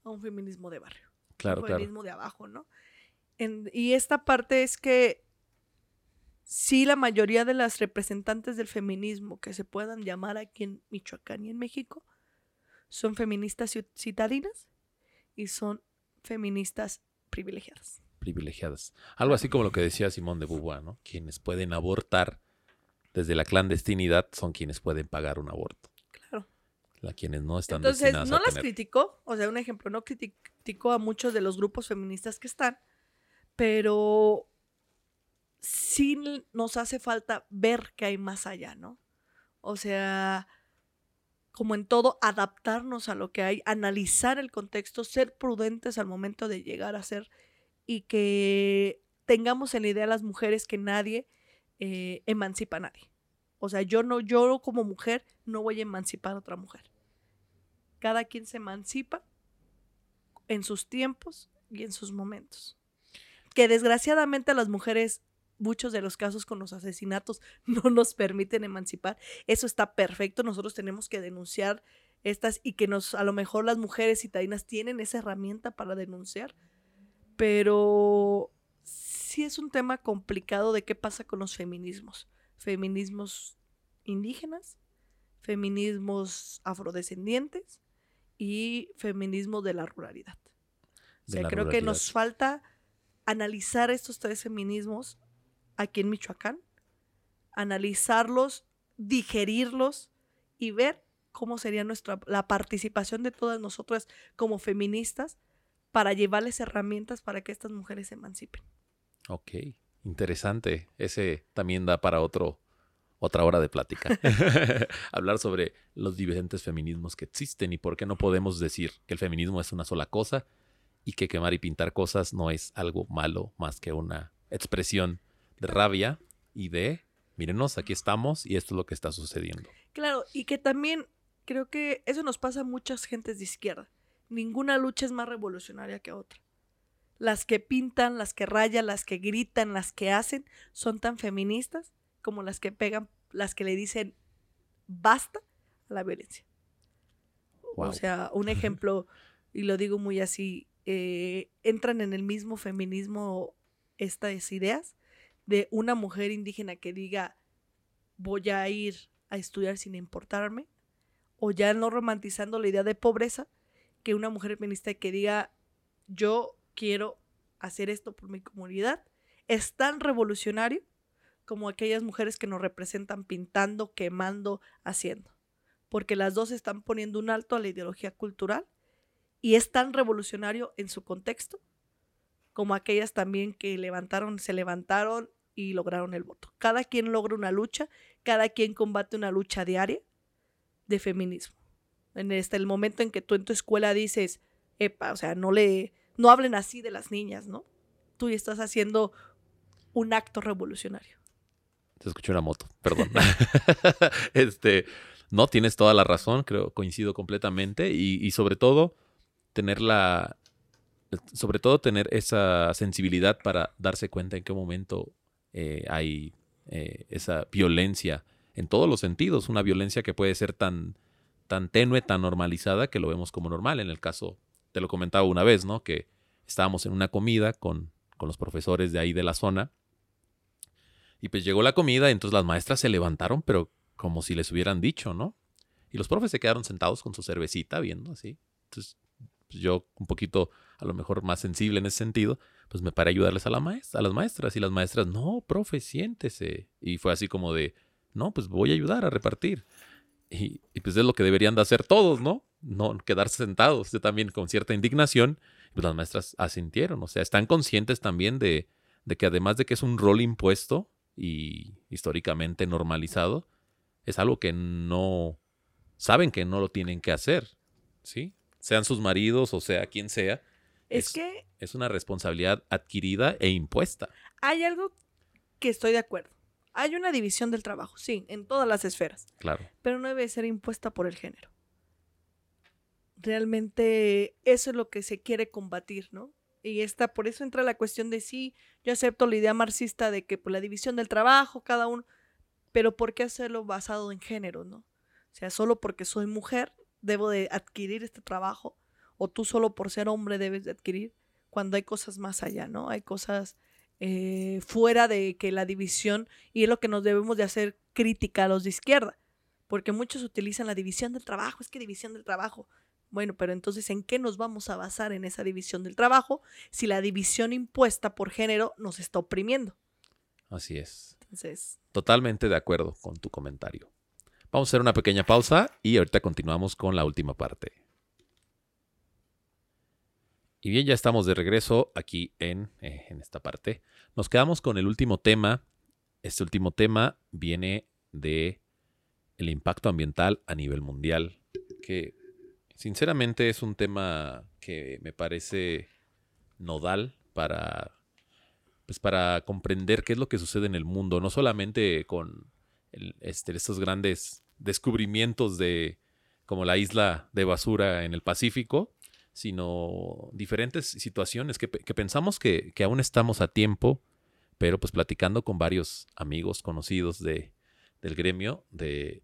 a un feminismo de barrio. Claro, un feminismo de abajo, ¿no? y esta parte es que sí la mayoría de las representantes del feminismo que se puedan llamar aquí en Michoacán y en México son feministas citadinas y son feministas privilegiadas. Privilegiadas. Algo así como lo que decía Simón de Beauvoir, ¿no? Quienes pueden abortar desde la clandestinidad son quienes pueden pagar un aborto. Claro. La quienes no están Entonces, no las criticó, o sea, un ejemplo, no criticó a muchos de los grupos feministas que están, pero sí nos hace falta ver que hay más allá, ¿no? O sea, como en todo, adaptarnos a lo que hay, analizar el contexto, ser prudentes al momento de llegar a ser y que tengamos en la idea las mujeres que nadie eh, emancipa a nadie. O sea, yo no, yo como mujer no voy a emancipar a otra mujer. Cada quien se emancipa en sus tiempos y en sus momentos. Que desgraciadamente las mujeres, muchos de los casos con los asesinatos [LAUGHS] no nos permiten emancipar. Eso está perfecto. Nosotros tenemos que denunciar estas y que nos, a lo mejor las mujeres citadinas tienen esa herramienta para denunciar. Pero sí es un tema complicado de qué pasa con los feminismos. Feminismos indígenas, feminismos afrodescendientes y feminismo de la ruralidad. o sea, creo que nos falta analizar estos tres feminismos aquí en Michoacán, analizarlos, digerirlos y ver cómo sería nuestra la participación de todas nosotras como feministas para llevarles herramientas para que estas mujeres se emancipen. Ok, interesante. Ese también da para otro, otra hora de plática. [LAUGHS] Hablar sobre los diferentes feminismos que existen y por qué no podemos decir que el feminismo es una sola cosa y que quemar y pintar cosas no es algo malo más que una expresión de rabia y de, mírenos, aquí estamos y esto es lo que está sucediendo. Claro, y que también creo que eso nos pasa a muchas gentes de izquierda. Ninguna lucha es más revolucionaria que otra las que pintan, las que rayan, las que gritan, las que hacen, son tan feministas como las que pegan, las que le dicen basta a la violencia. O sea, un [LAUGHS] ejemplo, y lo digo muy así, eh, entran en el mismo feminismo estas ideas de una mujer indígena que diga voy a ir a estudiar sin importarme, o ya no romantizando la idea de pobreza, que una mujer feminista que diga yo quiero hacer esto por mi comunidad, es tan revolucionario como aquellas mujeres que nos representan pintando, quemando, haciendo. Porque las dos están poniendo un alto a la ideología cultural y es tan revolucionario en su contexto como aquellas también que levantaron, se levantaron y lograron el voto. Cada quien logra una lucha, cada quien combate una lucha diaria de feminismo. En este el momento en que tú en tu escuela dices, epa, o sea, no le no hablen así de las niñas, ¿no? Tú estás haciendo un acto revolucionario. Te escuché una moto, perdón. [LAUGHS] [LAUGHS] este, no, tienes toda la razón, creo, coincido completamente y, sobre todo tener la, sobre todo tener esa sensibilidad para darse cuenta en qué momento eh, hay eh, esa violencia en todos los sentidos, una violencia que puede ser tan, tan tenue, tan normalizada que lo vemos como normal. En el caso te lo comentaba una vez, ¿no? Que estábamos en una comida con, los profesores de ahí de la zona Y pues llegó la comida, y entonces las maestras se levantaron, pero como si les hubieran dicho, ¿no? Y los profes se quedaron sentados con su cervecita viendo así. Entonces, pues yo un poquito, a lo mejor más sensible en ese sentido, pues me paré a ayudarles a, las maestras. Y las maestras, no, profe, siéntese. Y fue así como de, no, pues voy a ayudar a repartir. Y, y pues es lo que deberían de hacer todos, ¿no? No quedarse sentados. Yo también con cierta indignación, pues las maestras asintieron. O sea, están conscientes también de, de que además de que es un rol impuesto y históricamente normalizado, es algo que no saben que no lo tienen que hacer, ¿sí? Sean sus maridos o sea quien sea. Es, que Es una responsabilidad adquirida e impuesta. hay algo que estoy de acuerdo. Hay una división del trabajo, sí, en todas las esferas, Claro. pero no debe ser impuesta por el género. Realmente eso es lo que se quiere combatir, ¿no? Y está, por eso entra la cuestión de sí, yo acepto la idea marxista de que por la división del trabajo, cada uno, pero ¿por qué hacerlo basado en género, no? O sea, solo porque soy mujer debo de adquirir este trabajo, o tú solo por ser hombre debes de adquirir, cuando hay cosas más allá, ¿no? Hay cosas eh, fuera de que la división, y es lo que nos debemos de hacer crítica a los de izquierda, porque muchos utilizan la división del trabajo, es que división del trabajo. Bueno, pero entonces, ¿en qué nos vamos a basar en esa división del trabajo si la división impuesta por género nos está oprimiendo? Así es. Entonces, Totalmente de acuerdo con tu comentario. Vamos a hacer una pequeña pausa y ahorita continuamos con la última parte. Y bien, ya estamos de regreso aquí en, eh, en esta parte. Nos quedamos con el último tema. Este último tema viene de el impacto ambiental a nivel mundial, que sinceramente es un tema que me parece nodal para pues para comprender qué es lo que sucede en el mundo, no solamente con este, estos grandes descubrimientos de como la isla de basura en el Pacífico, sino diferentes situaciones que, pe- que pensamos que, que aún estamos a tiempo, pero pues platicando con varios amigos conocidos de, del gremio de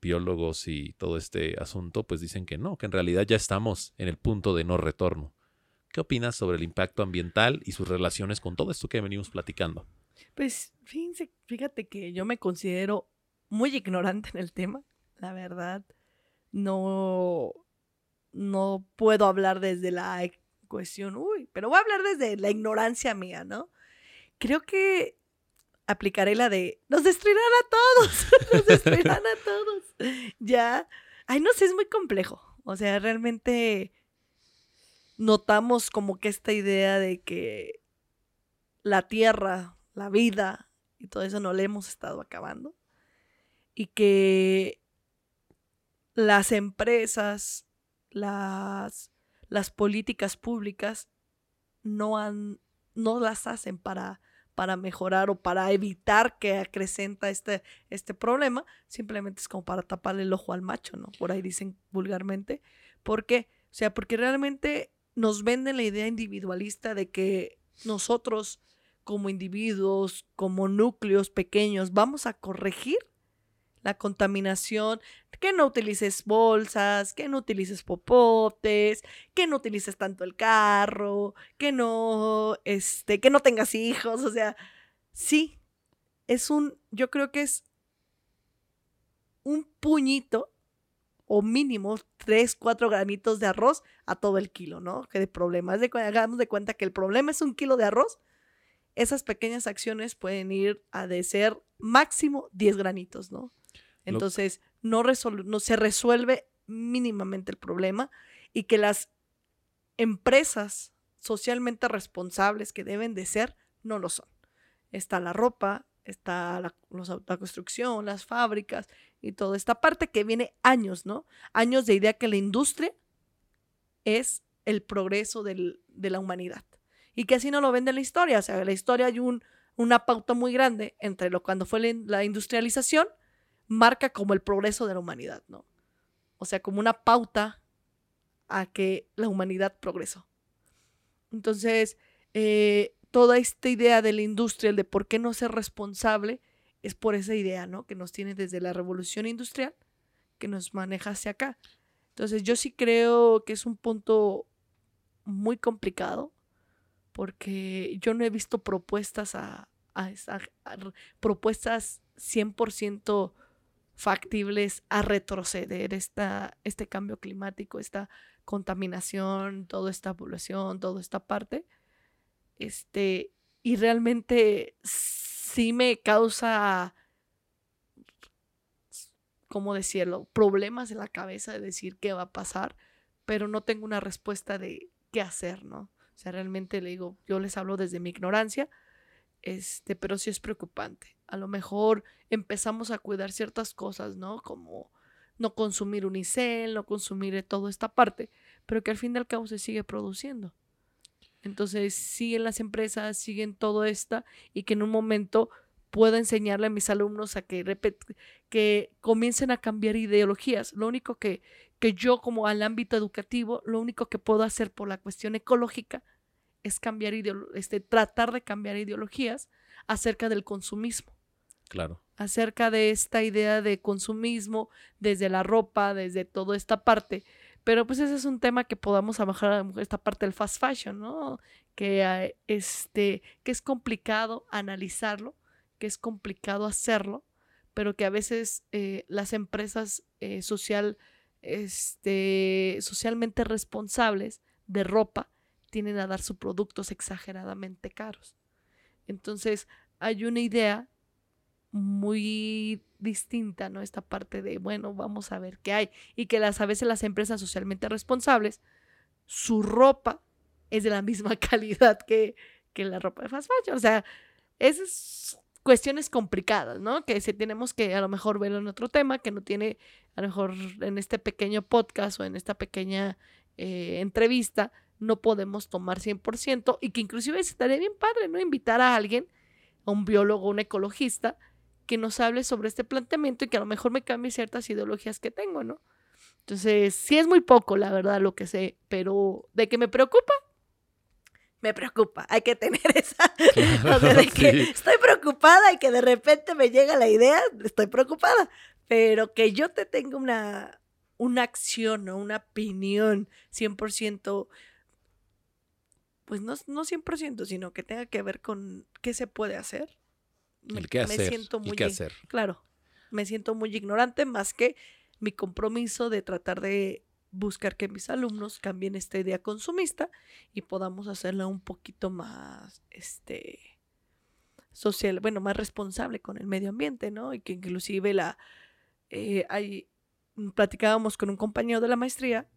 biólogos y todo este asunto, pues dicen que no, que en realidad ya estamos en el punto de no retorno. ¿Qué opinas sobre el impacto ambiental y sus relaciones con todo esto que venimos platicando? pues fíjense, fíjate que yo me considero muy ignorante en el tema, la verdad. No, no puedo hablar desde la e- cuestión, uy, pero voy a hablar desde la ignorancia mía, ¿no? Creo que aplicaré la de, nos destruirán a todos, [LAUGHS] nos destruirán a todos. Ya, ay, no sé, es muy complejo. O sea, realmente notamos como que esta idea de que la tierra, la vida y todo eso no le hemos estado acabando. Y que las empresas, las, las políticas públicas no han, no las hacen para, para mejorar o para evitar que acrecenta este, este problema, simplemente es como para taparle el ojo al macho, ¿no? Por ahí dicen vulgarmente. ¿Por qué? O sea, porque realmente nos venden la idea individualista de que nosotros como individuos, como núcleos pequeños, vamos a corregir la contaminación, que no utilices bolsas, que no utilices popotes, que no utilices tanto el carro, que no, este, que no tengas hijos, o sea, sí, es un, yo creo que es un puñito o mínimo tres, cuatro granitos de arroz a todo el kilo, ¿no? Que de problema, es de, hagamos de cuenta que el problema es un kilo de arroz, esas pequeñas acciones pueden ir a de ser máximo 10 granitos, ¿no? Entonces, no, no se resuelve mínimamente el problema y que las empresas socialmente responsables que deben de ser, no lo son. Está la ropa, está la, los construcción, las fábricas y toda esta parte que viene años, ¿no? Años de idea que la industria es el progreso del- de la humanidad. Y que así no lo vende la historia. O sea, en la historia hay un, una pauta muy grande entre lo cuando fue la industrialización, marca como el progreso de la humanidad, ¿no? O sea, como una pauta a que la humanidad progresó. Entonces, eh, toda esta idea de la industria, el de por qué no ser responsable, es por esa idea, ¿no? Que nos tiene desde la revolución industrial, que nos maneja hacia acá. Entonces, yo sí creo que es un punto muy complicado, porque yo no he visto propuestas a, a, a r- propuestas 100% factibles a retroceder esta, este cambio climático, esta contaminación, toda esta población, toda esta parte. Este, y realmente sí me causa, ¿cómo decirlo? Problemas en la cabeza de decir qué va a pasar, pero no tengo una respuesta de qué hacer, ¿no? O sea, realmente le digo, yo les hablo desde mi ignorancia, este, pero sí es preocupante. A lo mejor empezamos a cuidar ciertas cosas, ¿no? Como no consumir unicel, no consumir toda esta parte, pero que al fin y al cabo se sigue produciendo. Entonces siguen las empresas, siguen todo esto y que en un momento puedo enseñarle a mis alumnos a que, que comiencen a cambiar ideologías. Lo único que, que yo como al ámbito educativo, lo único que puedo hacer por la cuestión ecológica es cambiar este, tratar de cambiar ideologías acerca del consumismo Claro. acerca de esta idea de consumismo desde la ropa, desde toda esta parte. Pero pues ese es un tema que podamos trabajar esta parte del fast fashion, ¿no? Que, ah, este, que es complicado analizarlo, que es complicado hacerlo, pero que a veces eh, las empresas eh, social, este, socialmente responsables de ropa tienen a dar sus productos exageradamente caros. Entonces, hay una idea muy distinta, ¿no? Esta parte de, bueno, vamos a ver qué hay. Y que las, a veces las empresas socialmente responsables, su ropa es de la [LAUGHS] misma calidad que, que la ropa de fast fashion. O sea, esas cuestiones complicadas, ¿no? Que si tenemos que a lo mejor verlo en otro tema, que no tiene, a lo mejor en este pequeño podcast o en esta pequeña eh, entrevista, no podemos tomar 100% y que inclusive estaría bien padre, ¿no? Invitar a alguien, a un biólogo, un ecologista, que nos hable sobre este planteamiento y que a lo mejor me cambie ciertas ideologías que tengo, ¿no? Entonces, sí es muy poco, la verdad, lo que sé, pero de que me preocupa, me preocupa. Hay que tener [LAUGHS] esa. o sea, de que estoy preocupada y que de repente me llega la idea, estoy preocupada. Pero que yo te tenga una, una acción o una opinión 100%, pues no, no 100%, sino que tenga que ver con qué se puede hacer. Me- El qué hacer. Me siento muy el qué hacer. Claro, me siento muy ignorante más que mi compromiso de tratar de buscar que mis alumnos cambien esta idea consumista y podamos hacerla un poquito más, este, social, bueno, más responsable con el medio ambiente, ¿no? Y que inclusive la, eh, hay, platicábamos con un compañero de la maestría,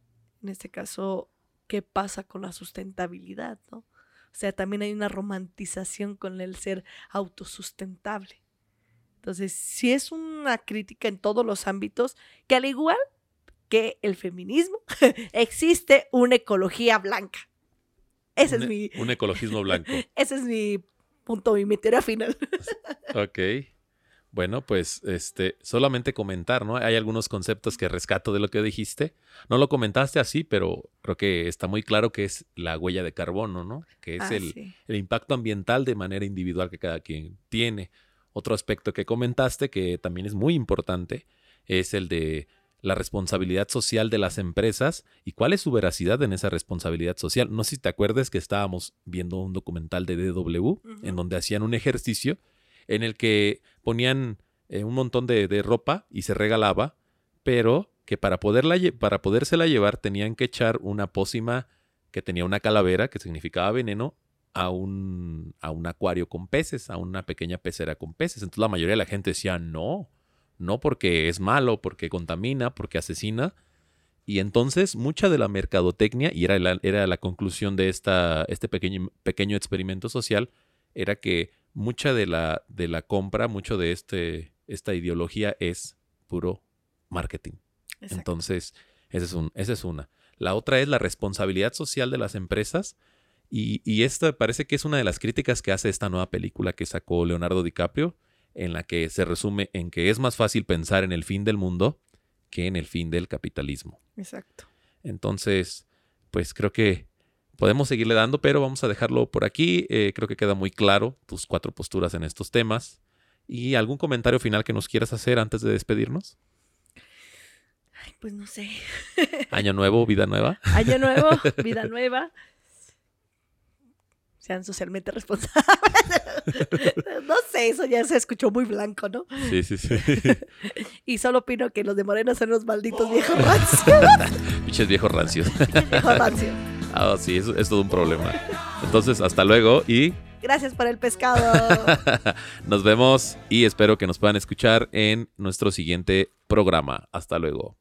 en este caso, qué pasa con la sustentabilidad, ¿no? O sea, también hay una romantización con el ser autosustentable. Entonces, sí es una crítica en todos los ámbitos, que al igual que el feminismo, [LAUGHS] existe una ecología blanca. Ese un, es mi, un ecologismo blanco. [LAUGHS] ese es mi punto mi teoría final. Ok. Bueno, pues este, solamente comentar, ¿no? Hay algunos conceptos que rescato de lo que dijiste. No lo comentaste así, pero creo que está muy claro que es la huella de carbono, ¿no? Que es Ah, el, sí. el impacto ambiental de manera individual que cada quien tiene. Otro aspecto que comentaste que también es muy importante es el de la responsabilidad social de las empresas y cuál es su veracidad en esa responsabilidad social. No sé si te acuerdas que estábamos viendo un documental de DW en donde hacían un ejercicio en el que ponían eh, un montón de, ropa y se regalaba, pero que para, poderla, para podérsela llevar tenían que echar una pócima que tenía una calavera, que significaba veneno, a un, a un acuario con peces, a una pequeña pecera con peces. Entonces la mayoría de la gente decía, no, no porque es malo, porque contamina, porque asesina. Y entonces mucha de la mercadotecnia, y era la, era la conclusión de esta, este pequeño, pequeño experimento social, era que mucha de la, de la compra, mucho de este, esta ideología es puro marketing. Exacto. Entonces, esa es, un, esa es una. La otra es la responsabilidad social de las empresas. Y, y esta parece que es una de las críticas que hace esta nueva película que sacó Leonardo DiCaprio, en la que se resume en que es más fácil pensar en el fin del mundo que en el fin del capitalismo. Exacto. Entonces, pues creo que podemos seguirle dando, pero vamos a dejarlo por aquí. Eh, creo que queda muy claro tus cuatro posturas en estos temas. ¿Y algún comentario final que nos quieras hacer antes de despedirnos? Ay, pues no sé. [LAUGHS] Año nuevo, vida nueva. [LAUGHS] Año nuevo, [LAUGHS] vida nueva. sean socialmente responsables. no sé, eso ya se escuchó muy blanco, ¿no? Sí, sí, sí. Y solo opino que los de Morena son los malditos viejos rancios. Pinches viejos rancios. viejos rancios. Ah, sí, eso es todo un problema. Entonces, hasta luego y Gracias por el pescado. [LAUGHS] nos vemos y espero que nos puedan escuchar en nuestro siguiente programa. Hasta luego.